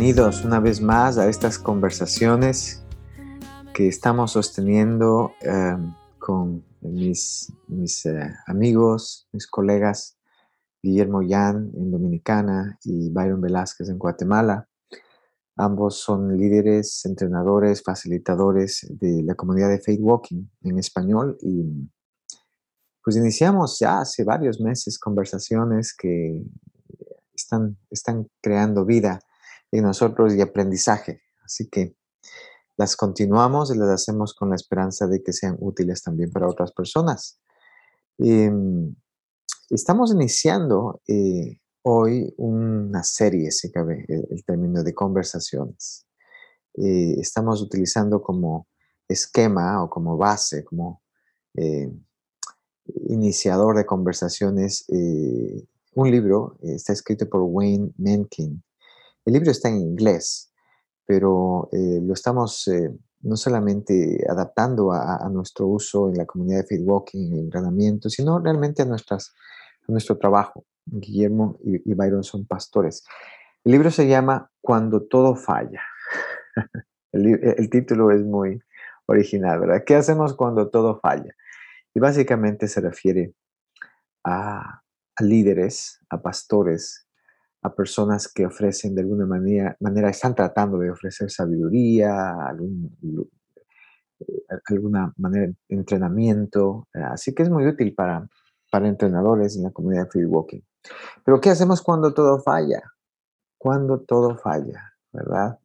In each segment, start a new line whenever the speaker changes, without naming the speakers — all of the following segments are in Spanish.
Bienvenidos una vez más a estas conversaciones que estamos sosteniendo eh, con mis, eh, amigos, mis colegas Guillermo Yan en Dominicana y Byron Velázquez en Guatemala. Ambos son líderes, entrenadores, facilitadores de la comunidad de Faith Walking en español y pues iniciamos ya hace varios meses conversaciones que están creando vida en nosotros y aprendizaje. Así que las continuamos y las hacemos con la esperanza de que sean útiles también para otras personas. Em, estamos iniciando eh, hoy una serie, se cabe el, término de conversaciones. Eh, estamos utilizando como esquema o como base, como eh, iniciador de conversaciones, eh, un libro, está escrito por Wayne Menkin. El libro está en inglés, pero lo estamos no solamente adaptando a, nuestro uso en la comunidad de Feed Walking, en el entrenamiento, sino realmente a, nuestras, a nuestro trabajo. Guillermo y, Byron son pastores. El libro se llama Cuando todo falla. el, título es muy original, ¿verdad? ¿Qué hacemos cuando todo falla? Y básicamente se refiere a, líderes, a pastores, a personas que ofrecen de alguna manera, manera están tratando de ofrecer sabiduría, eh, alguna manera de entrenamiento. Así que es muy útil para, para entrenadores en la comunidad de Free Walking. Pero ¿qué hacemos cuando todo falla? Cuando todo falla, ¿verdad?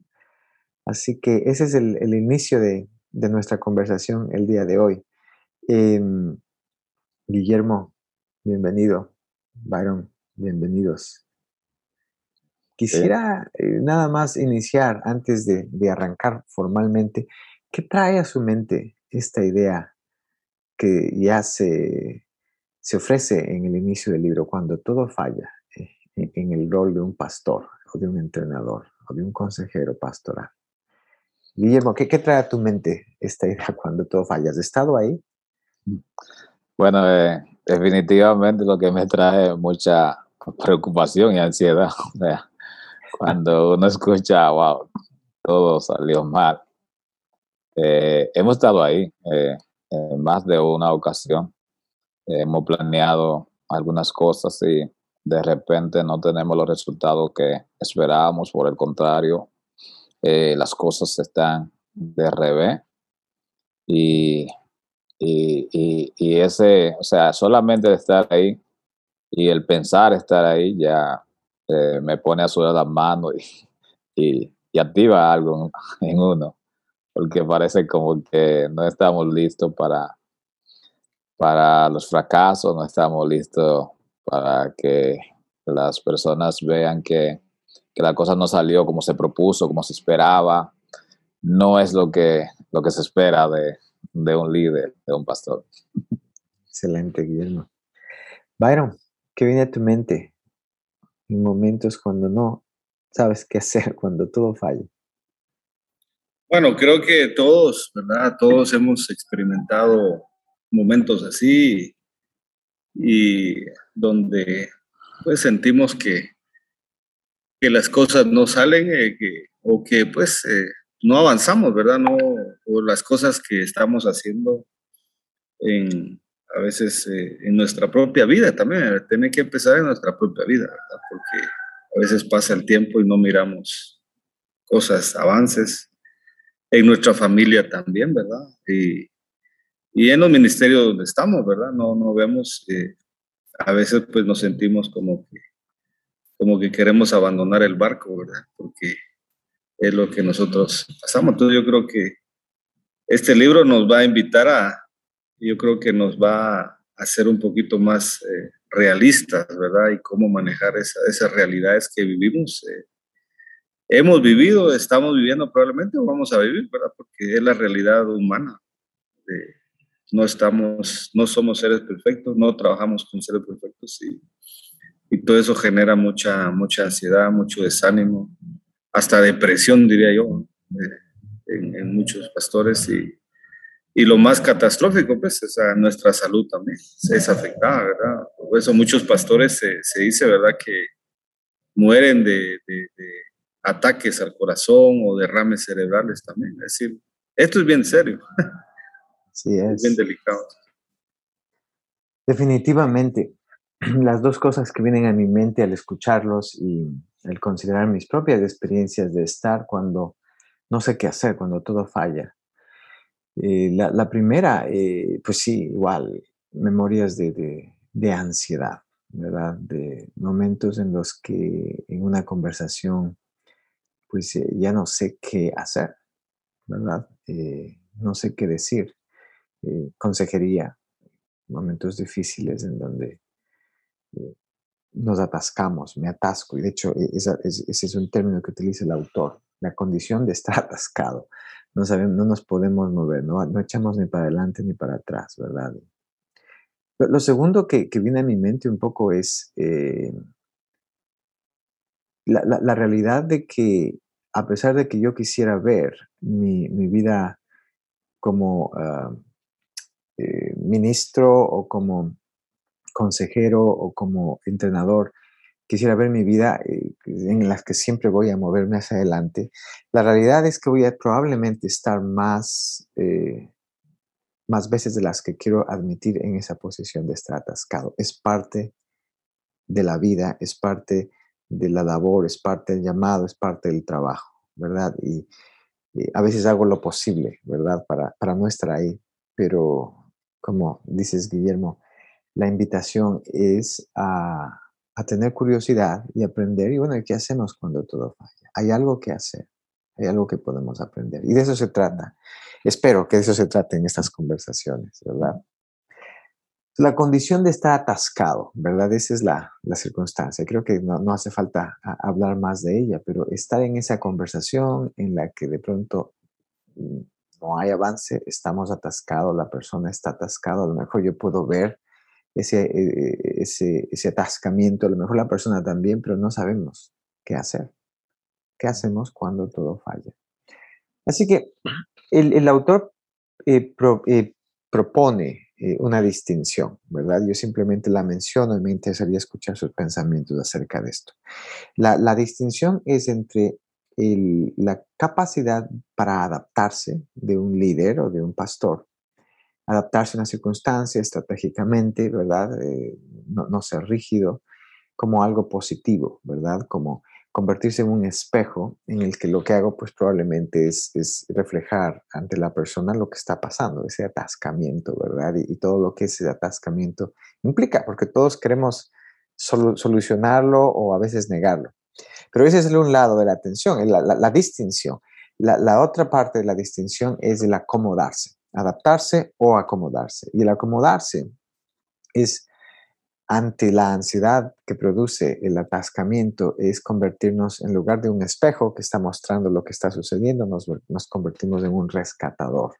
Así que ese es el, inicio de, nuestra conversación el día de hoy. Em, Guillermo, bienvenido. Byron, bienvenidos. Quisiera eh, nada más iniciar antes de, de, arrancar formalmente. ¿Qué trae a su mente esta idea que ya se se ofrece en el inicio del libro cuando todo falla eh, en, el rol de un pastor o de un entrenador o de un consejero pastoral. Guillermo, ¿qué, trae a tu mente esta idea cuando todo falla? ¿Has estado ahí?
Bueno, eh, definitivamente lo que me trae mucha preocupación y ansiedad. cuando uno escucha, wow, todo salió mal. Eh, hemos estado ahí en más de una ocasión. Hemos planeado algunas cosas y de repente no tenemos los resultados que esperábamos, por el contrario, eh, las cosas están de revés. Y, y, ese, o sea, solamente estar ahí y el pensar estar ahí ya eh, me pone a sudar las manos y, y, activa algo en uno, porque parece como que no estamos listos para para los fracasos, no estamos listos para que las personas vean que, la cosa no salió como se propuso, como se esperaba. No es lo que, lo que se espera de, de un líder, de un pastor.
Excelente, Guillermo. Byron, ¿qué viene a tu mente en momentos cuando no sabes qué hacer, cuando todo falla?
Bueno, creo que todos, ¿verdad? Todos hemos experimentado momentos así y donde pues sentimos que, que las cosas no salen eh, o que pues eh, no avanzamos, ¿verdad? No, o las cosas que estamos haciendo en, a veces eh, en nuestra propia vida también, tiene que empezar en nuestra propia vida, ¿verdad? Porque a veces pasa el tiempo y no miramos cosas, avances, en nuestra familia también, ¿verdad? Y, y en los ministerios donde estamos, ¿verdad? No, no vemos, eh, a veces pues nos sentimos como que, como que queremos abandonar el barco, ¿verdad? Porque es lo que nosotros pasamos. Entonces yo creo que este libro nos va a invitar a, yo creo que nos va a hacer un poquito más eh, realistas, ¿verdad? Y cómo manejar esa, esas realidades que vivimos. Eh, hemos vivido, estamos viviendo probablemente o vamos a vivir, ¿verdad? Porque es la realidad humana no estamos, no somos seres perfectos, no trabajamos con seres perfectos y, y todo eso genera mucha, mucha ansiedad, mucho desánimo, hasta depresión, diría yo. en, muchos pastores y, y, lo más catastrófico, pues, es a nuestra salud también, es afectada, ¿verdad? Por eso muchos pastores se, se dice, ¿verdad?, que mueren de, de, ataques al corazón o derrames cerebrales también. Es decir, esto es bien serio.
Sí, es.
es bien delicado.
Definitivamente, las dos cosas que vienen a mi mente al escucharlos y al considerar mis propias experiencias de estar cuando no sé qué hacer, cuando todo falla. Eh, la, primera, eh, pues sí, igual, memorias de, de, ansiedad, ¿verdad? De momentos en los que en una conversación, pues eh, ya no sé qué hacer, ¿verdad? no sé qué decir. consejería, momentos difíciles en donde nos atascamos, me atasco, y de hecho e, ese es un término que utiliza el autor, la condición de estar atascado. No, sabemos, no nos podemos mover, no, no echamos ni para adelante ni para atrás, ¿verdad? Lo, segundo que, viene a mi mente un poco es eh, la, realidad de que a pesar de que yo quisiera ver mi, vida como ah, eh, ministro o como consejero o como entrenador, quisiera ver mi vida eh, en la que siempre voy a moverme hacia adelante, la realidad es que voy a probablemente estar más, eh, más veces de las que quiero admitir en esa posición de estar atascado. Es parte de la vida, es parte de la labor, es parte del llamado, es parte del trabajo, ¿verdad? Y, a veces hago lo posible, ¿verdad? Para, para no estar ahí, pero como dices, Guillermo, la invitación es a, tener curiosidad y aprender. Y bueno, ¿qué hacemos cuando todo falla? Hay algo que hacer, hay algo que podemos aprender. Y de eso se trata. Espero que de eso se trate en estas conversaciones, ¿verdad? La condición de estar atascado, ¿verdad? Esa es la, circunstancia. Creo que no, hace falta hablar más de ella, pero estar en esa conversación en la que de pronto mm, no hay avance, estamos atascados, la persona está atascada, a lo mejor yo puedo ver ese, eh, ese, ese atascamiento, a lo mejor la persona también, pero no sabemos qué hacer. ¿Qué hacemos cuando todo falla? Así que el, el autor eh, eh, propone una distinción, ¿verdad? Yo simplemente la menciono y me interesaría escuchar sus pensamientos acerca de esto. La, la distinción es entre el, la capacidad para adaptarse de un líder o de un pastor adaptarse a una circunstancia estratégicamente, ¿verdad? Eh, no, ser rígido, como algo positivo, ¿verdad? Como convertirse en un espejo en el que lo que hago pues probablemente es, reflejar ante la persona lo que está pasando, ese atascamiento, ¿verdad? Y, todo lo que ese atascamiento implica, porque todos queremos solucionarlo o a veces negarlo. Pero ese es el un lado de la atención, la, distinción. La, otra parte de la distinción es el acomodarse adaptarse o acomodarse. Y el acomodarse es ante la ansiedad que produce el atascamiento, es convertirnos en lugar de un espejo que está mostrando lo que está sucediendo, nos, nos convertimos en un rescatador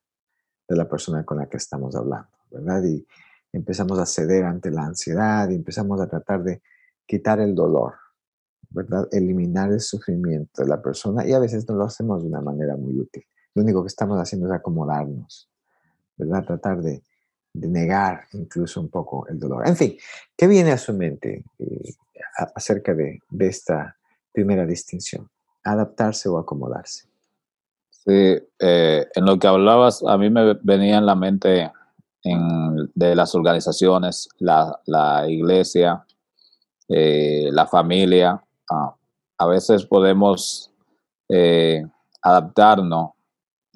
de la persona con la que estamos hablando, ¿verdad? Y empezamos a ceder ante la ansiedad y empezamos a tratar de quitar el dolor, ¿verdad? Eliminar el sufrimiento de la persona y a veces no lo hacemos de una manera muy útil. Lo único que estamos haciendo es acomodarnos. ¿Verdad? Tratar de, negar incluso un poco el dolor. En fin, ¿qué viene a su mente eh, acerca de, esta primera distinción? Adaptarse o acomodarse.
Sí, eh, en lo que hablabas, a mí me venía en la mente de las organizaciones, la, iglesia, eh, la familia. Ah, a veces podemos adaptarnos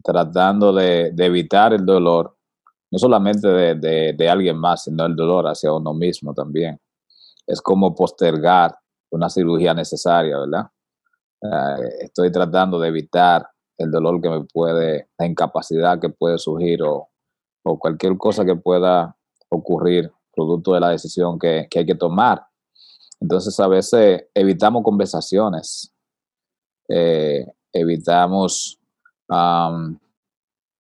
tratando de, evitar el dolor, no solamente de, alguien más, sino el dolor hacia uno mismo también. Es como postergar una cirugía necesaria, ¿verdad? Eh, estoy tratando de evitar el dolor que me puede, la incapacidad que puede surgir o, cualquier cosa que pueda ocurrir producto de la decisión que, hay que tomar. Entonces a veces evitamos conversaciones, eh, evitamos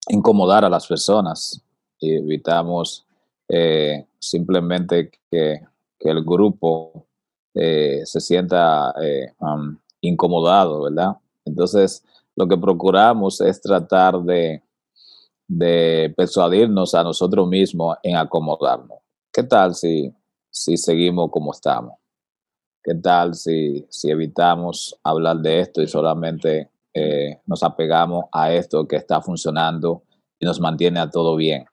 incomodar a las personas y evitamos eh, simplemente que, el grupo eh, se sienta eh, incomodado, ¿verdad? Entonces, lo que procuramos es tratar de, de persuadirnos a nosotros mismos en acomodarnos. ¿Qué tal si, si seguimos como estamos? ¿Qué tal si, si evitamos hablar de esto y solamente eh, nos apegamos a esto que está funcionando y nos mantiene a todo bien?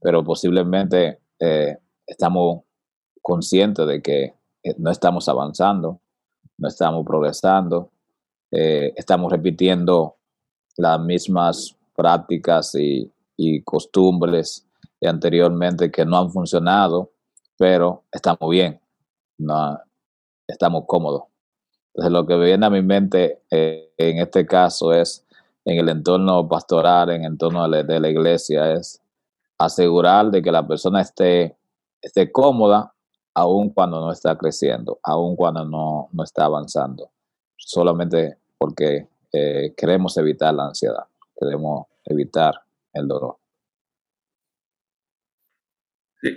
Pero posiblemente eh, estamos conscientes de que eh, no estamos avanzando, no estamos progresando, estamos repitiendo las mismas prácticas y, y costumbres anteriormente que no han funcionado, pero estamos bien. No, estamos cómodos. Entonces lo que viene a mi mente eh, en este caso es, en el entorno pastoral, en el entorno de la, iglesia, es asegurar de que la persona esté, esté cómoda aun cuando no está creciendo, aun cuando no, no está avanzando, solamente porque eh, queremos evitar la ansiedad, queremos evitar el dolor.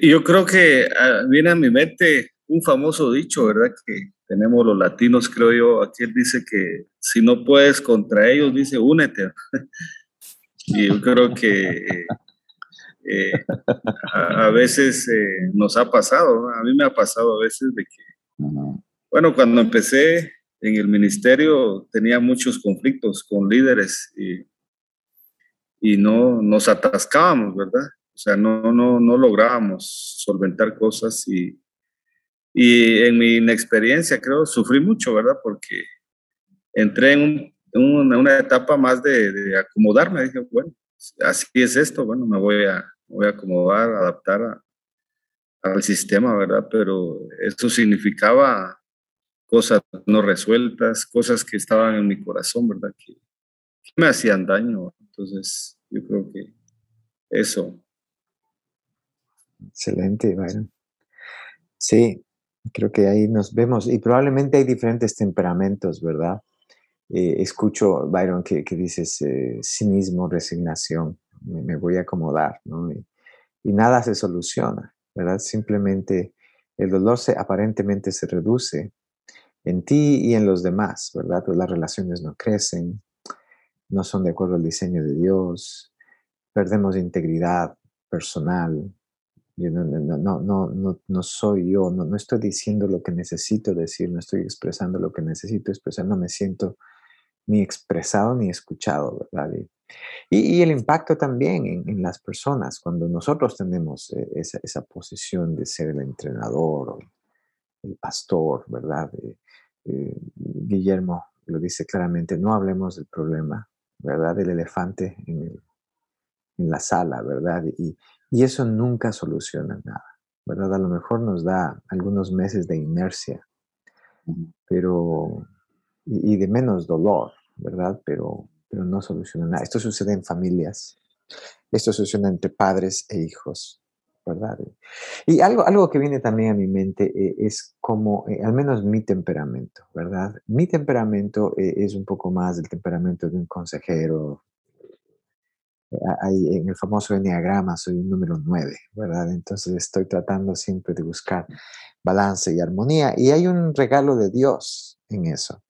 Yo creo que ah, viene a mi mente un famoso dicho, ¿verdad? Que tenemos los latinos, creo yo, aquí él dice que si no puedes contra ellos, dice, únete. y yo creo que eh, eh, a, veces eh, nos ha pasado, a mí me ha pasado a veces de que, bueno, cuando empecé en el ministerio tenía muchos conflictos con líderes y, y no nos atascábamos, ¿verdad? O sea, no, no, no lográbamos solventar cosas y y en mi inexperiencia, creo, sufrí mucho, ¿verdad? Porque entré en, una, etapa más de, acomodarme. Dije, bueno, así es esto, bueno, me voy a, voy a acomodar, adaptar al sistema, ¿verdad? Pero esto significaba cosas no resueltas, cosas que estaban en mi corazón, ¿verdad? Que, que me hacían daño. Entonces, yo creo que eso.
Excelente, Byron. Sí, Creo que ahí nos vemos y probablemente hay diferentes temperamentos, ¿verdad? Eh, escucho, Byron, que, que dices eh, cinismo, resignación, me, voy a acomodar, ¿no? Y, nada se soluciona, ¿verdad? Simplemente el dolor se, aparentemente se reduce en ti y en los demás, ¿verdad? Pues las relaciones no crecen, no son de acuerdo al diseño de Dios, perdemos integridad personal, no, no, no, no, no soy yo, no, no estoy diciendo lo que necesito decir, no estoy expresando lo que necesito expresar, no me siento ni expresado ni escuchado, ¿verdad? Y, el impacto también en, las personas, cuando nosotros tenemos eh, esa, posición de ser el entrenador o el pastor, ¿verdad? Eh, Guillermo lo dice claramente, no hablemos del problema, ¿verdad? Del elefante en, en la sala, ¿verdad? Y, y eso nunca soluciona nada, ¿verdad? A lo mejor nos da algunos meses de inercia, pero, y, de menos dolor, ¿verdad? Pero, pero no soluciona nada. Esto sucede en familias, esto sucede entre padres e hijos, ¿verdad? Y algo, algo que viene también a mi mente eh, es como, eh, al menos mi temperamento, ¿verdad? Mi temperamento eh, es un poco más el temperamento de un consejero, ahí en el famoso enneagrama soy un número 9, ¿verdad? Entonces estoy tratando siempre de buscar balance y armonía y hay un regalo de Dios en eso.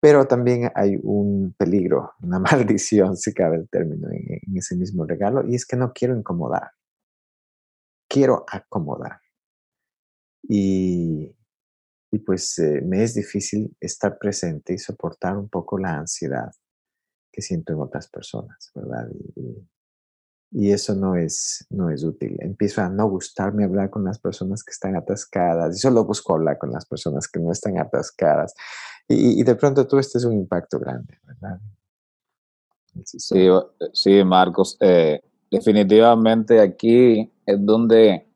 Pero también hay un peligro, una maldición, si cabe el término, en, ese mismo regalo, y es que no quiero incomodar, quiero acomodar. Y, y pues eh, me es difícil estar presente y soportar un poco la ansiedad que siento en otras personas, ¿verdad? Y, eso no es, no es útil. Empiezo a no gustarme hablar con las personas que están atascadas y solo busco hablar con las personas que no están atascadas. Y, de pronto todo esto es un impacto grande, ¿verdad?
Sí, sí Marcos. Eh, definitivamente aquí es donde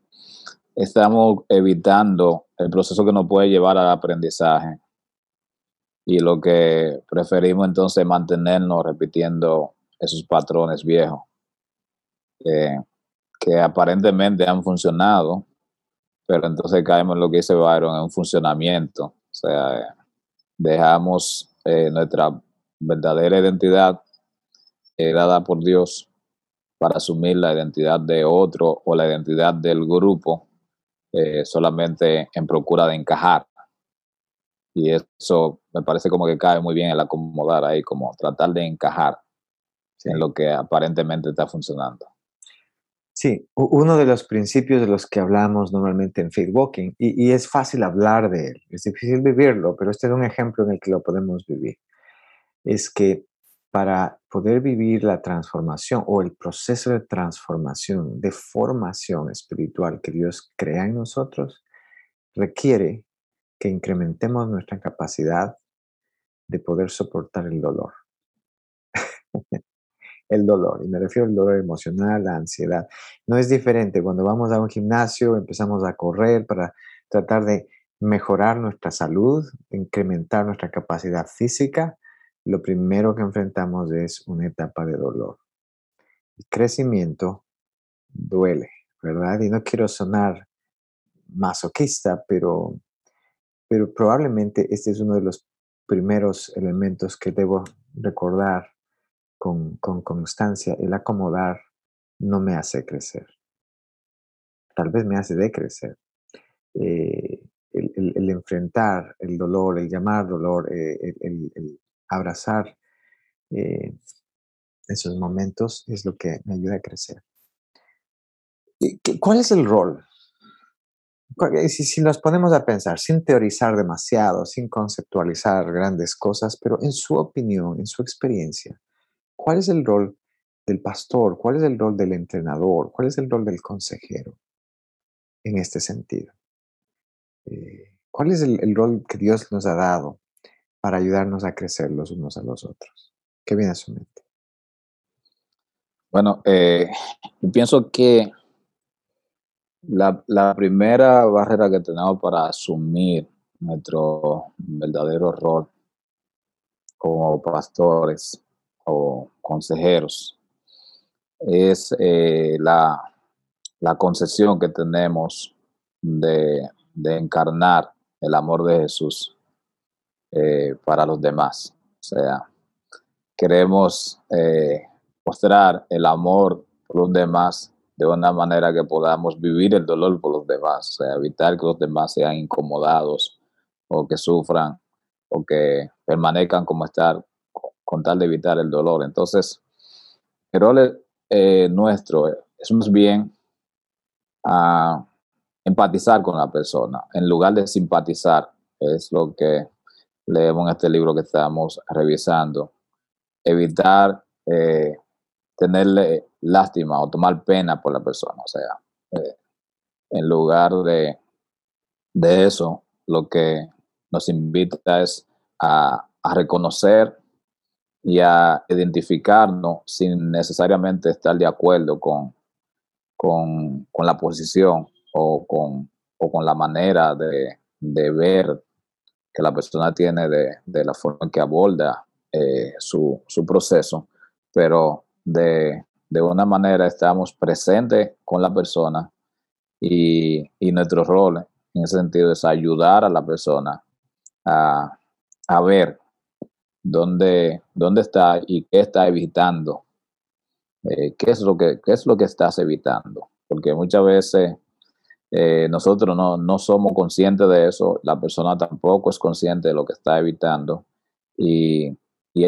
estamos evitando el proceso que nos puede llevar al aprendizaje y lo que preferimos entonces es mantenernos repitiendo esos patrones viejos que aparentemente han funcionado, pero entonces caemos en lo que dice Byron, en un funcionamiento, o sea, dejamos eh, nuestra verdadera identidad eh, dada por Dios para asumir la identidad de otro o la identidad del grupo eh, solamente en procura de encajar Y eso me parece como que cae muy bien el acomodar ahí, como tratar de encajar en lo que aparentemente está funcionando.
Sí, uno de los principios de los que hablamos normalmente en Faith Walking, y, y, es fácil hablar de él, es difícil vivirlo, pero este es un ejemplo en el que lo podemos vivir, es que para poder vivir la transformación o el proceso de transformación, de formación espiritual que Dios crea en nosotros, requiere que incrementemos nuestra capacidad de poder soportar el dolor. el dolor, y me refiero al dolor emocional, la ansiedad. No es diferente cuando vamos a un gimnasio, empezamos a correr para tratar de mejorar nuestra salud, incrementar nuestra capacidad física, lo primero que enfrentamos es una etapa de dolor. El crecimiento duele, ¿verdad? Y no quiero sonar masoquista, pero, pero probablemente este es uno de los primeros elementos que debo recordar con, constancia, el acomodar no me hace crecer. Tal vez me hace decrecer. Eh, el, enfrentar el dolor, el llamar dolor, eh, el, abrazar eh, esos momentos es lo que me ayuda a crecer. ¿Cuál es el rol? Si, si nos ponemos a pensar, sin teorizar demasiado, sin conceptualizar grandes cosas, pero en su opinión, en su experiencia, ¿Cuál es el rol del pastor? ¿Cuál es el rol del entrenador? ¿Cuál es el rol del consejero en este sentido? Eh, ¿Cuál es el, rol que Dios nos ha dado para ayudarnos a crecer los unos a los otros? ¿Qué viene a su mente?
Bueno, eh, pienso que la, la, primera barrera que tenemos para asumir nuestro verdadero rol como pastores o consejeros, es eh, la, concesión que tenemos de, encarnar el amor de Jesús eh, para los demás. O sea, queremos eh, mostrar el amor por los demás de una manera que podamos vivir el dolor por los demás, sea, evitar que los demás sean incomodados o que sufran o que permanezcan como estar con tal de evitar el dolor. Entonces, el rol eh, nuestro es más bien a empatizar con la persona, en lugar de simpatizar, es lo que leemos en este libro que estamos revisando. Evitar eh, tenerle lástima o tomar pena por la persona. O sea, eh, en lugar de, de eso, lo que nos invita es a, a reconocer y a identificarnos sin necesariamente estar de acuerdo con, con, la posición o con, con la manera de, ver que la persona tiene de, la forma en que aborda eh, su, proceso, pero de, una manera estamos presentes con la persona y, nuestro rol en ese sentido es ayudar a la persona a, a ver dónde, dónde está y qué está evitando. Eh, ¿qué, es lo que, es lo que estás evitando? Porque muchas veces eh, nosotros no, somos conscientes de eso, la persona tampoco es consciente de lo que está evitando y,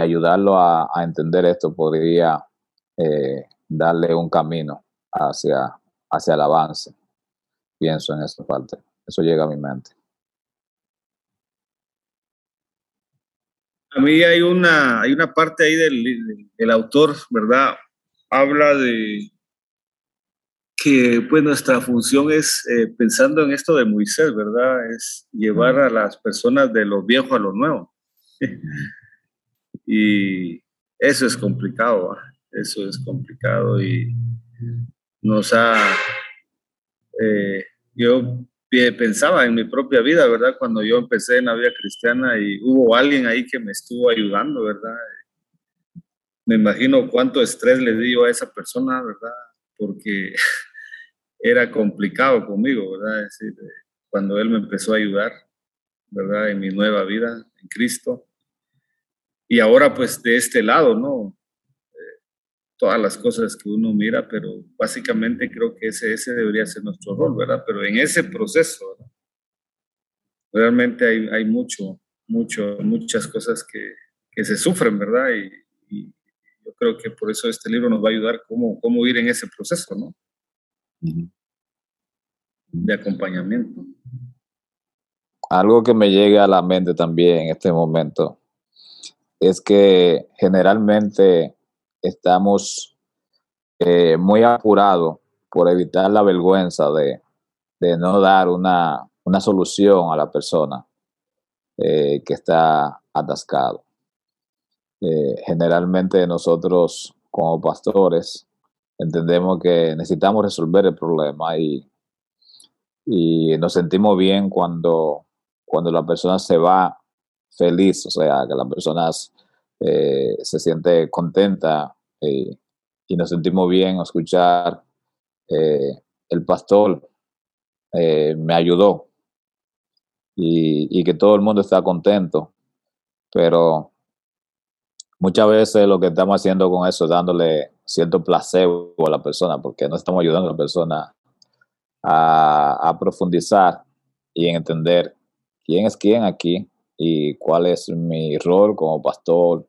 ayudarlo a, entender esto podría eh, darle un camino hacia, hacia el avance. Pienso en esta parte. Eso llega a mi mente.
A mí hay una, hay una parte ahí del, autor, ¿verdad? Habla de que pues nuestra función es, eh, pensando en esto de Moisés, ¿verdad? Es llevar a las personas de lo viejo a lo nuevo. y eso es complicado, eso es complicado y nos ha... Eh, yo pensaba en mi propia vida, ¿verdad? Cuando yo empecé en la vida cristiana y hubo alguien ahí que me estuvo ayudando, ¿verdad? Me imagino cuánto estrés le dio a esa persona, ¿verdad? Porque era complicado conmigo, ¿verdad? Es decir, cuando él me empezó a ayudar, ¿verdad? En mi nueva vida en Cristo. Y ahora pues de este lado, ¿no? Todas las cosas que uno mira, pero básicamente creo que ese, ese debería ser nuestro rol, ¿verdad? Pero en ese proceso, realmente hay, hay, mucho, mucho, muchas cosas que, que se sufren, ¿verdad? Y, yo creo que por eso este libro nos va a ayudar cómo, cómo ir en ese proceso, ¿no? De acompañamiento.
Algo que me llega a la mente también en este momento es que generalmente estamos eh, muy apurados por evitar la vergüenza de, no dar una, solución a la persona eh, que está atascado. Eh, generalmente nosotros como pastores entendemos que necesitamos resolver el problema y, nos sentimos bien cuando, cuando la persona se va feliz, o sea, que la persona se siente contenta y nos sentimos bien escuchar eh, el pastor eh, me ayudó. Y, que todo el mundo está contento, pero muchas veces lo que estamos haciendo con eso es dándole cierto placebo a la persona, porque no estamos ayudando a la persona a profundizar y entender quién es quién aquí y cuál es mi rol como pastor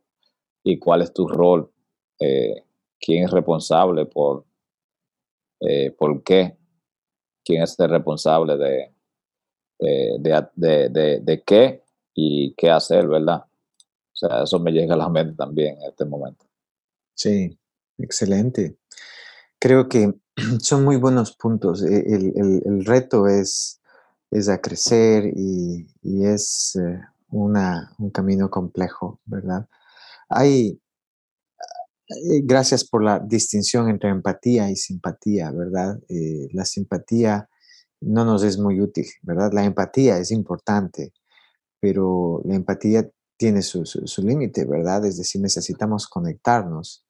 y cuál es tu rol eh, quién es responsable por, eh, por qué, quién es el responsable de, de, de, qué y qué hacer, ¿verdad? O sea, eso me llega a la mente también en este momento.
Sí, excelente. Creo que son muy buenos puntos. E, el, reto es, es a crecer y, es eh, una, un camino complejo, ¿verdad? Hay, gracias por la distinción entre empatía y simpatía, ¿verdad? Eh, la simpatía no nos es muy útil, ¿verdad? La empatía es importante, pero la empatía tiene su, límite, ¿verdad? Es decir, necesitamos conectarnos,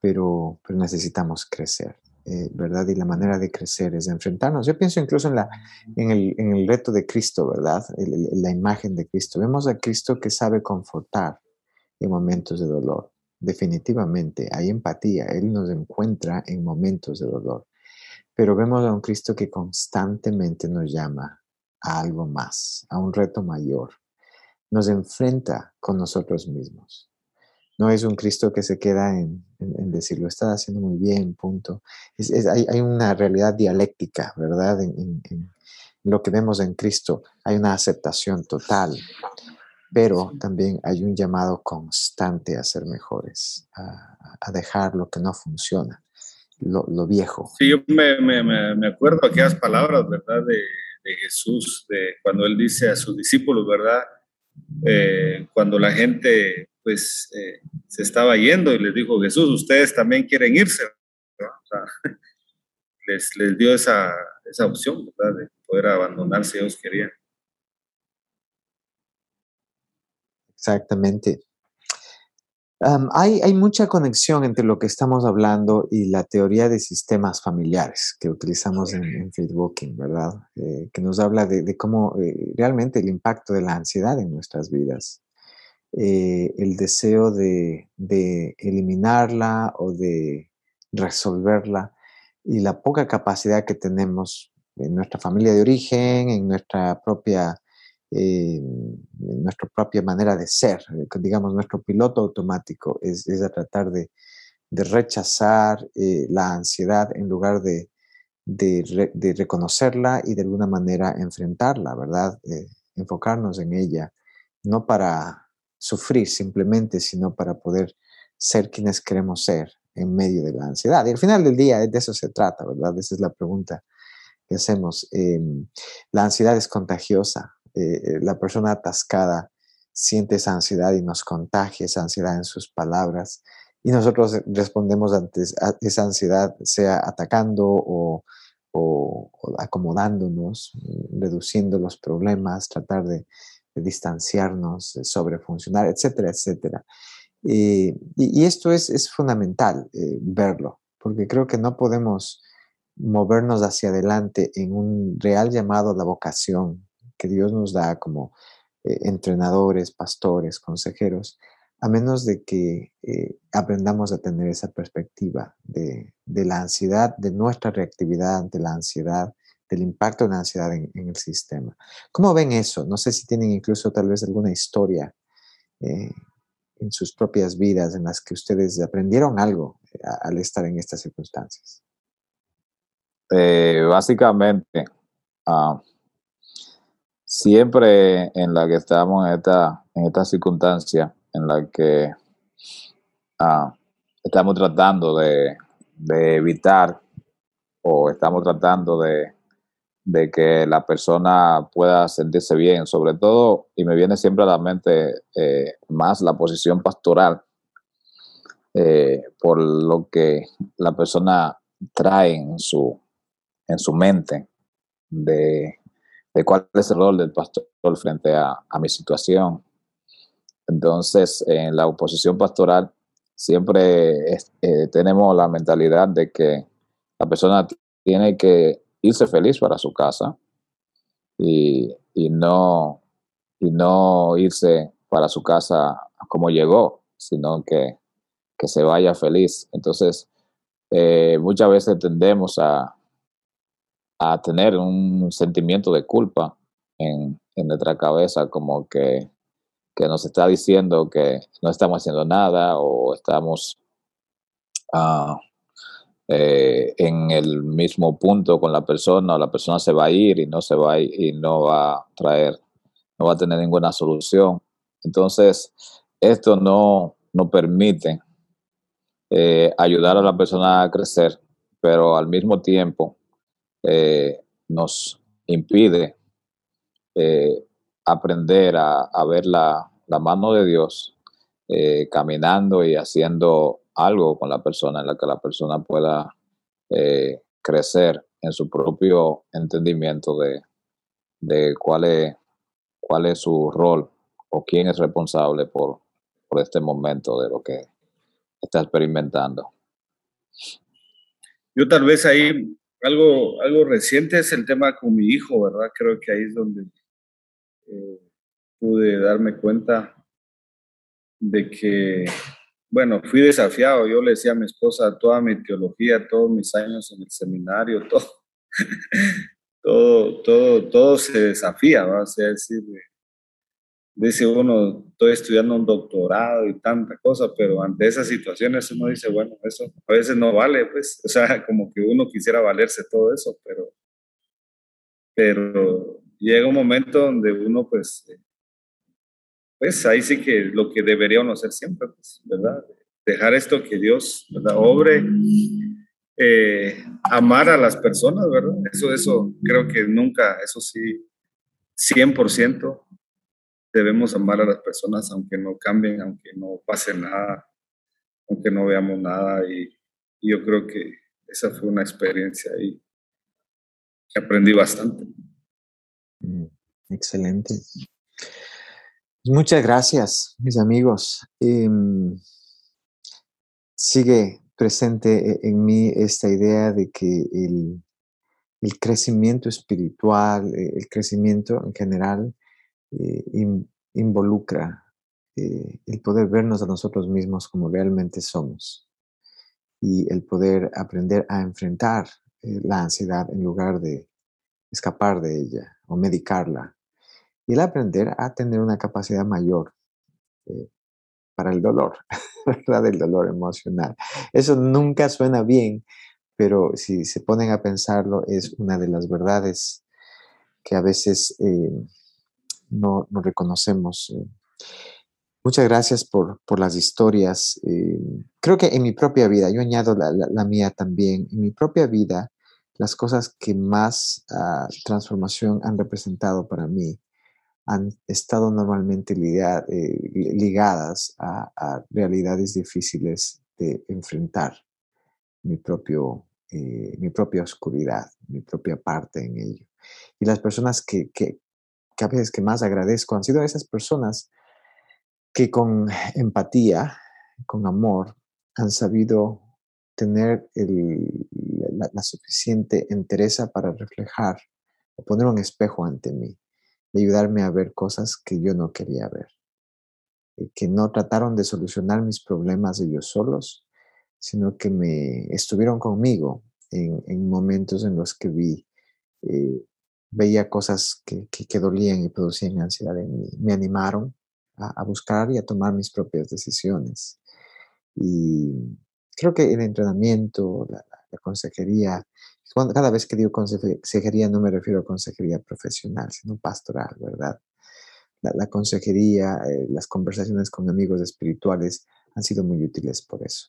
pero, pero necesitamos crecer, eh, ¿verdad? Y la manera de crecer es enfrentarnos. Yo pienso incluso en, la, en, el, en el reto de Cristo, ¿verdad? la imagen de Cristo. Vemos a Cristo que sabe confortar en momentos de dolor definitivamente hay empatía, Él nos encuentra en momentos de dolor, pero vemos a un Cristo que constantemente nos llama a algo más, a un reto mayor, nos enfrenta con nosotros mismos. No es un Cristo que se queda en, decir, lo está haciendo muy bien, punto. hay, una realidad dialéctica, ¿verdad? En, en, lo que vemos en Cristo hay una aceptación total pero también hay un llamado constante a ser mejores, a, dejar lo que no funciona, lo, viejo.
Sí, yo me, me, me, acuerdo aquellas palabras, ¿verdad? De, de, Jesús, de cuando él dice a sus discípulos, ¿verdad? Eh, cuando la gente pues eh, se estaba yendo y les dijo, Jesús, ustedes también quieren irse, les, les, dio esa, esa opción, ¿verdad? De poder abandonar si ellos querían.
Exactamente. hay, mucha conexión entre lo que estamos hablando y la teoría de sistemas familiares que utilizamos en, en Facebooking, ¿verdad? Eh, que nos habla de, cómo eh, realmente el impacto de la ansiedad en nuestras vidas, eh, el deseo de, de, eliminarla o de resolverla y la poca capacidad que tenemos en nuestra familia de origen, en nuestra propia eh, nuestra propia manera de ser, eh, digamos, nuestro piloto automático es, tratar de, rechazar eh, la ansiedad en lugar de, reconocerla y de alguna manera enfrentarla, ¿verdad? enfocarnos en ella, no para sufrir simplemente, sino para poder ser quienes queremos ser en medio de la ansiedad. Y al final del día de eso se trata, ¿verdad? Esa es la pregunta que hacemos. Em, la ansiedad es contagiosa, eh, la persona atascada siente esa ansiedad y nos contagia esa ansiedad en sus palabras. Y nosotros respondemos ante esa ansiedad, sea atacando o, acomodándonos, reduciendo los problemas, tratar de, distanciarnos, sobrefuncionar, etcétera, etcétera. y, esto es, fundamental eh, verlo, porque creo que no podemos movernos hacia adelante en un real llamado a la vocación, que Dios nos da como eh, entrenadores, pastores, consejeros, a menos de que eh, aprendamos a tener esa perspectiva de, la ansiedad, de nuestra reactividad ante la ansiedad, del impacto de la ansiedad en, el sistema. ¿Cómo ven eso? No sé si tienen incluso tal vez alguna historia eh, en sus propias vidas en las que ustedes aprendieron algo al estar en estas circunstancias.
Básicamente, ah, siempre en la que estamos en esta, en esta circunstancia, en la que ah, estamos tratando de, evitar o estamos tratando de, que la persona pueda sentirse bien, sobre todo, y me viene siempre a la mente eh, más la posición pastoral, eh, por lo que la persona trae en su, en su mente de, cuál es el rol del pastor frente a, mi situación. Entonces, en la oposición pastoral siempre eh, tenemos la mentalidad de que la persona tiene que irse feliz para su casa y, no, y no irse para su casa como llegó, sino que, que se vaya feliz. Entonces, eh, muchas veces tendemos a, a tener un sentimiento de culpa en, nuestra cabeza, como que, nos está diciendo que no estamos haciendo nada o estamos ah, eh, en el mismo punto con la persona o la persona se va a ir y no se va a y no va a traer, no va a tener ninguna solución. Entonces, esto no, no permite eh, ayudar a la persona a crecer, pero al mismo tiempo eh, nos impide eh, aprender a, ver la, mano de Dios eh, caminando y haciendo algo con la persona en la que la persona pueda crecer en su propio entendimiento de, cuál, es, cuál es su rol o quién es responsable por, por este momento de lo que está experimentando.
Yo tal vez ahí algo, algo reciente es el tema con mi hijo, ¿verdad? Creo que ahí es donde eh, pude darme cuenta de que, bueno, fui desafiado. Yo le decía a mi esposa toda mi teología, todos mis años en el seminario, todo, todo, todo, todo se desafía, ¿va? O sea, decir, dice uno, estoy estudiando un doctorado y tanta cosa, pero ante esas situaciones uno dice, bueno, eso a veces no vale, pues, o sea, como que uno quisiera valerse todo eso, pero, pero llega un momento donde uno, pues, pues ahí sí que lo que debería uno hacer siempre, pues, ¿verdad? Dejar esto que Dios, ¿verdad? Obre, eh, amar a las personas, ¿verdad? Eso, eso creo que nunca, eso sí, 100%, debemos amar a las personas aunque no cambien, aunque no pase nada, aunque no veamos nada. Y, yo creo que esa fue una experiencia ahí aprendí bastante.
Mm, excelente. Pues muchas gracias, mis amigos. Em, sigue presente e, en mí esta idea de que el, el crecimiento espiritual, e, el crecimiento en general, eh, involucra eh, el poder vernos a nosotros mismos como realmente somos y el poder aprender a enfrentar eh, la ansiedad en lugar de escapar de ella o medicarla y el aprender a tener una capacidad mayor para el dolor, ¿verdad? El dolor emocional. Eso nunca suena bien, pero si se ponen a pensarlo es una de las verdades que a veces no, reconocemos. Eh. Muchas gracias por, las historias. Eh, creo que en mi propia vida, yo añado la, mía también, en mi propia vida, las cosas que más ah, transformación han representado para mí han estado normalmente eh, ligadas a, realidades difíciles de enfrentar mi, propio, mi propia oscuridad, mi propia parte en ello. Y las personas que a veces que más agradezco han sido esas personas que con empatía, con amor, han sabido tener la, suficiente entereza para reflejar o poner un espejo ante mí, y ayudarme a ver cosas que yo no quería ver, que no trataron de solucionar mis problemas ellos solos, sino que me estuvieron conmigo en, en momentos en los que vi eh, veía cosas que, que, dolían y producían ansiedad en mí. Me animaron a, buscar y a tomar mis propias decisiones. Y creo que el entrenamiento, la, consejería, cada vez que digo consejería no me refiero a consejería profesional, sino pastoral, ¿verdad? La, consejería, eh, las conversaciones con amigos espirituales han sido muy útiles por eso.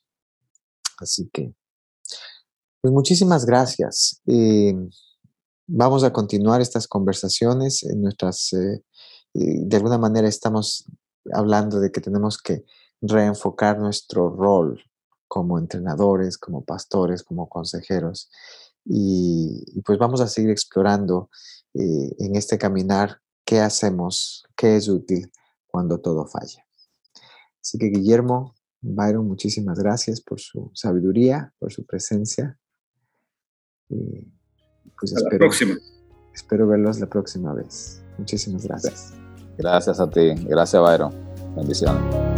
Así que, pues muchísimas gracias. Eh, vamos a continuar estas conversaciones en nuestras, eh, de alguna manera estamos hablando de que tenemos que reenfocar nuestro rol como entrenadores, como pastores, como consejeros. Y, pues vamos a seguir explorando eh, en este caminar qué hacemos, qué es útil cuando todo falla. Así que Guillermo, Byron, muchísimas gracias por su sabiduría, por su presencia.
Y pues espero, la próxima.
Espero verlos la próxima vez. Muchísimas gracias.
Gracias a ti. Gracias, Byron. Bendiciones.